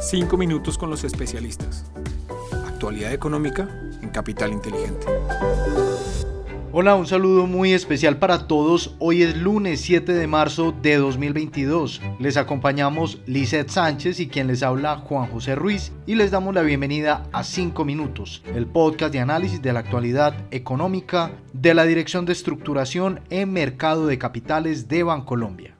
Cinco minutos con los especialistas. Actualidad económica en Capital Inteligente. Hola, un saludo muy especial para todos. Hoy es lunes 7 de marzo de 2022. Les acompañamos Lizeth Sánchez y quien les habla Juan José Ruiz y les damos la bienvenida a 5 minutos, el podcast de análisis de la actualidad económica de la Dirección de Estructuración en Mercado de Capitales de Bancolombia.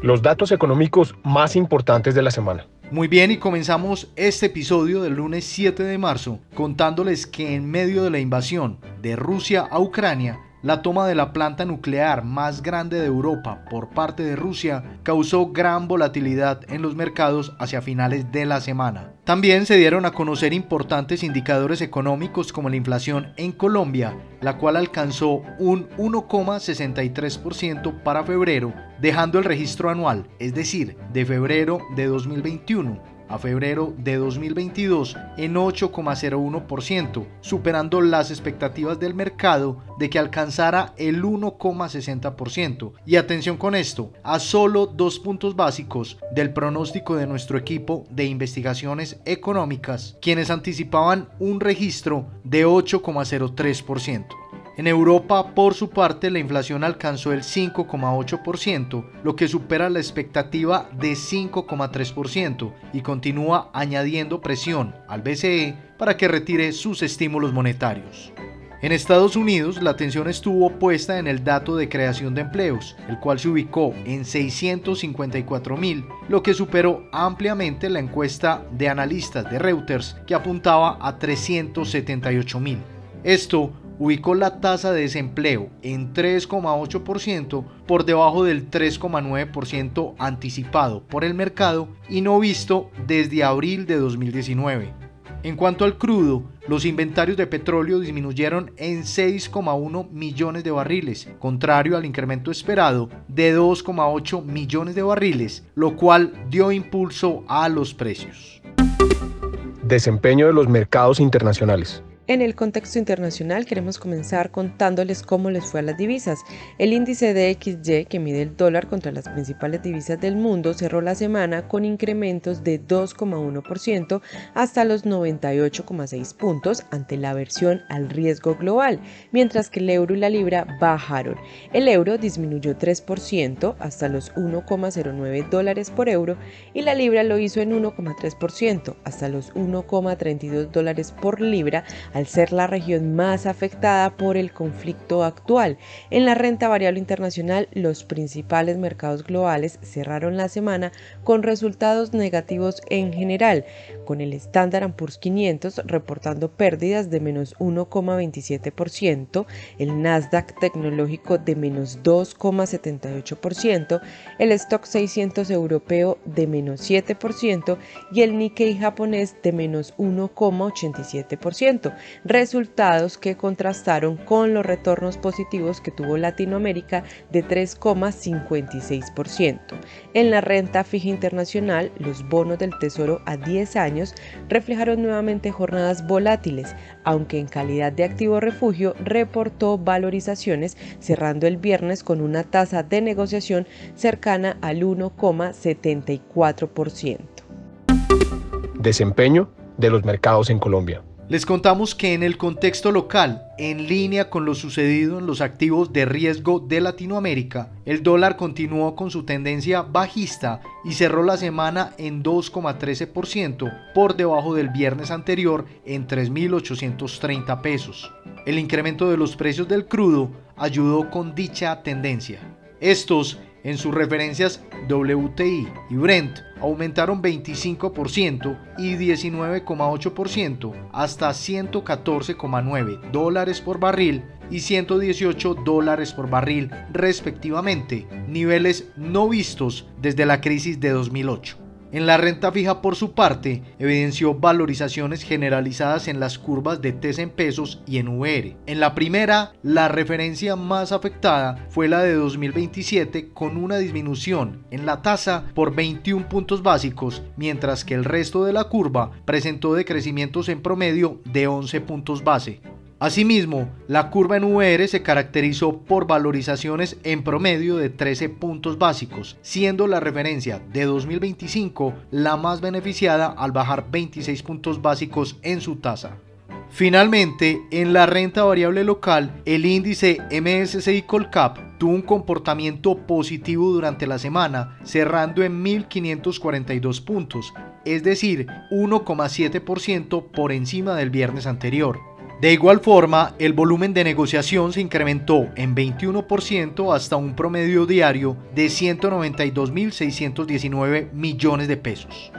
Los datos económicos más importantes de la semana. Muy bien, y comenzamos este episodio del lunes 7 de marzo contándoles que en medio de la invasión de Rusia a Ucrania, la toma de la planta nuclear más grande de Europa por parte de Rusia causó gran volatilidad en los mercados hacia finales de la semana. También se dieron a conocer importantes indicadores económicos como la inflación en Colombia, la cual alcanzó un 1,63% para febrero, dejando el registro anual, es decir, de febrero de 2021 a febrero de 2022 en 8,01%, superando las expectativas del mercado de que alcanzara el 1,60%. Y atención con esto, a solo dos puntos básicos del pronóstico de nuestro equipo de investigaciones económicas, quienes anticipaban un registro de 8,03%. En Europa, por su parte, la inflación alcanzó el 5,8%, lo que supera la expectativa de 5,3% y continúa añadiendo presión al BCE para que retire sus estímulos monetarios. En Estados Unidos, la atención estuvo puesta en el dato de creación de empleos, el cual se ubicó en 654 mil, lo que superó ampliamente la encuesta de analistas de Reuters, que apuntaba a 378 mil. Esto ubicó la tasa de desempleo en 3,8% por debajo del 3,9% anticipado por el mercado y no visto desde abril de 2019. En cuanto al crudo, los inventarios de petróleo disminuyeron en 6,1 millones de barriles, contrario al incremento esperado de 2,8 millones de barriles, lo cual dio impulso a los precios. Desempeño de los mercados internacionales. En el contexto internacional queremos comenzar contándoles cómo les fue a las divisas. El índice de XY, que mide el dólar contra las principales divisas del mundo, cerró la semana con incrementos de 2,1% hasta los 98,6 puntos ante la aversión al riesgo global, mientras que el euro y la libra bajaron. El euro disminuyó 3% hasta los 1,09 dólares por euro y la libra lo hizo en 1,3% hasta los 1,32 dólares por libra al ser la región más afectada por el conflicto actual. En la renta variable internacional, los principales mercados globales cerraron la semana con resultados negativos en general, con el Standard Poor's 500 reportando pérdidas de menos 1,27%, el Nasdaq tecnológico de menos 2,78%, el Stock 600 europeo de menos 7% y el Nikkei japonés de menos 1,87% resultados que contrastaron con los retornos positivos que tuvo Latinoamérica de 3,56%. En la renta fija internacional, los bonos del Tesoro a 10 años reflejaron nuevamente jornadas volátiles, aunque en calidad de activo refugio reportó valorizaciones cerrando el viernes con una tasa de negociación cercana al 1,74%. Desempeño de los mercados en Colombia. Les contamos que en el contexto local, en línea con lo sucedido en los activos de riesgo de Latinoamérica, el dólar continuó con su tendencia bajista y cerró la semana en 2,13% por debajo del viernes anterior en 3.830 pesos. El incremento de los precios del crudo ayudó con dicha tendencia. Estos en sus referencias WTI y Brent aumentaron 25% y 19,8% hasta 114,9 dólares por barril y 118 dólares por barril respectivamente, niveles no vistos desde la crisis de 2008. En la renta fija, por su parte, evidenció valorizaciones generalizadas en las curvas de TES en pesos y en VR. En la primera, la referencia más afectada fue la de 2027 con una disminución en la tasa por 21 puntos básicos, mientras que el resto de la curva presentó decrecimientos en promedio de 11 puntos base. Asimismo, la curva en VR se caracterizó por valorizaciones en promedio de 13 puntos básicos, siendo la referencia de 2025 la más beneficiada al bajar 26 puntos básicos en su tasa. Finalmente, en la renta variable local, el índice MSCI Colcap tuvo un comportamiento positivo durante la semana, cerrando en 1.542 puntos, es decir, 1,7% por encima del viernes anterior. De igual forma, el volumen de negociación se incrementó en 21% hasta un promedio diario de 192.619 millones de pesos.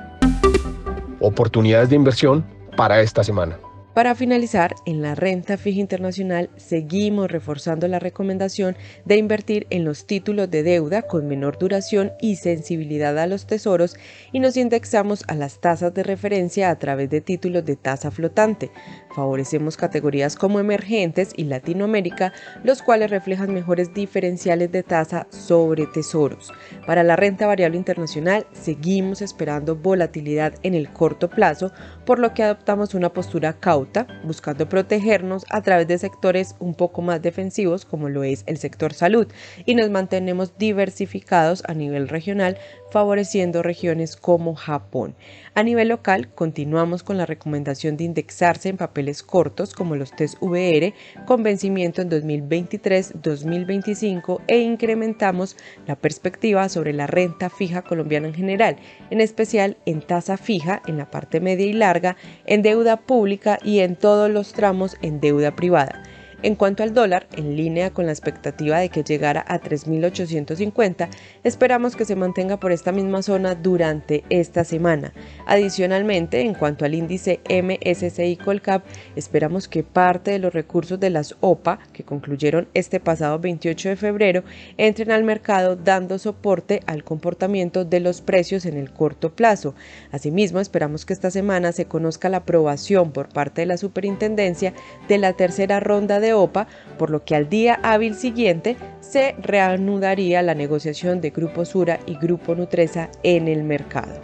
Oportunidades de inversión para esta semana. Para finalizar, en la renta fija internacional seguimos reforzando la recomendación de invertir en los títulos de deuda con menor duración y sensibilidad a los tesoros y nos indexamos a las tasas de referencia a través de títulos de tasa flotante. Favorecemos categorías como emergentes y Latinoamérica, los cuales reflejan mejores diferenciales de tasa sobre tesoros. Para la renta variable internacional seguimos esperando volatilidad en el corto plazo, por lo que adoptamos una postura cauta buscando protegernos a través de sectores un poco más defensivos como lo es el sector salud y nos mantenemos diversificados a nivel regional favoreciendo regiones como Japón. A nivel local, continuamos con la recomendación de indexarse en papeles cortos como los test VR con vencimiento en 2023-2025 e incrementamos la perspectiva sobre la renta fija colombiana en general, en especial en tasa fija en la parte media y larga, en deuda pública y en todos los tramos en deuda privada. En cuanto al dólar, en línea con la expectativa de que llegara a 3.850, esperamos que se mantenga por esta misma zona durante esta semana. Adicionalmente, en cuanto al índice MSCI Colcap, esperamos que parte de los recursos de las OPA, que concluyeron este pasado 28 de febrero, entren al mercado dando soporte al comportamiento de los precios en el corto plazo. Asimismo, esperamos que esta semana se conozca la aprobación por parte de la Superintendencia de la tercera ronda OPA, por lo que al día hábil siguiente se reanudaría la negociación de Grupo Sura y Grupo Nutresa en el mercado.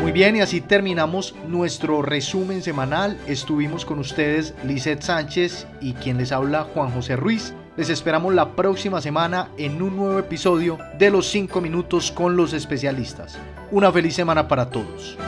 Muy bien, y así terminamos nuestro resumen semanal. Estuvimos con ustedes Lizeth Sánchez y quien les habla Juan José Ruiz. Les esperamos la próxima semana en un nuevo episodio de Los 5 Minutos con los especialistas. Una feliz semana para todos.